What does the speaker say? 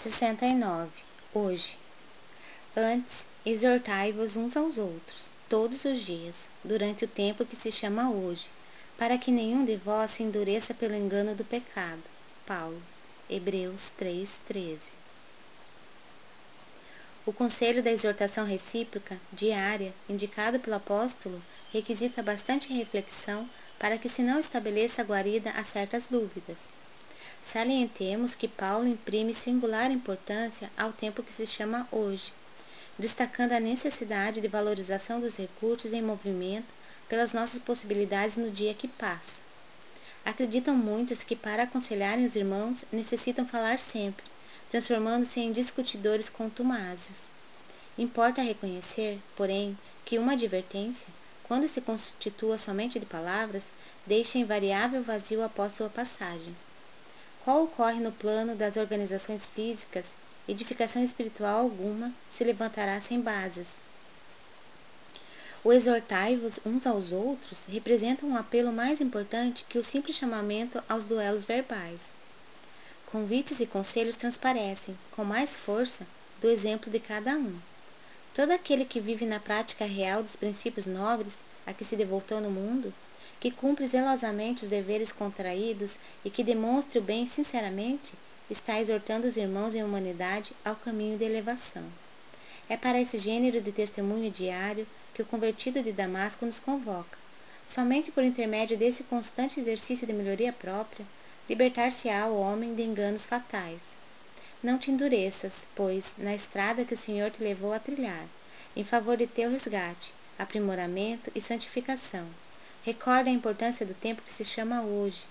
69. Hoje. Antes, exortai-vos uns aos outros, todos os dias, durante o tempo que se chama hoje, para que nenhum de vós se endureça pelo engano do pecado. Paulo. Hebreus 3:13. O conselho da exortação recíproca, diária, indicado pelo apóstolo, requisita bastante reflexão para que se não estabeleça guarida a certas dúvidas. Salientemos que Paulo imprime singular importância ao tempo que se chama hoje, destacando a necessidade de valorização dos recursos em movimento pelas nossas possibilidades no dia que passa. Acreditam muitos que para aconselharem os irmãos necessitam falar sempre, transformando-se em discutidores contumazes. Importa reconhecer, porém, que uma advertência, quando se constitua somente de palavras, deixa invariável vazio após sua passagem. Qual ocorre no plano das organizações físicas, edificação espiritual alguma se levantará sem bases. O exortai-vos uns aos outros representa um apelo mais importante que o simples chamamento aos duelos verbais. Convites e conselhos transparecem, com mais força, do exemplo de cada um. Todo aquele que vive na prática real dos princípios nobres a que se devotou no mundo que cumpre zelosamente os deveres contraídos e que demonstre o bem sinceramente, está exortando os irmãos em humanidade ao caminho de elevação. É para esse gênero de testemunho diário que o convertido de Damasco nos convoca. Somente por intermédio desse constante exercício de melhoria própria, libertar-se-á o homem de enganos fatais. Não te endureças, pois, na estrada que o Senhor te levou a trilhar, em favor de teu resgate, aprimoramento e santificação. Recorda a importância do tempo que se chama hoje,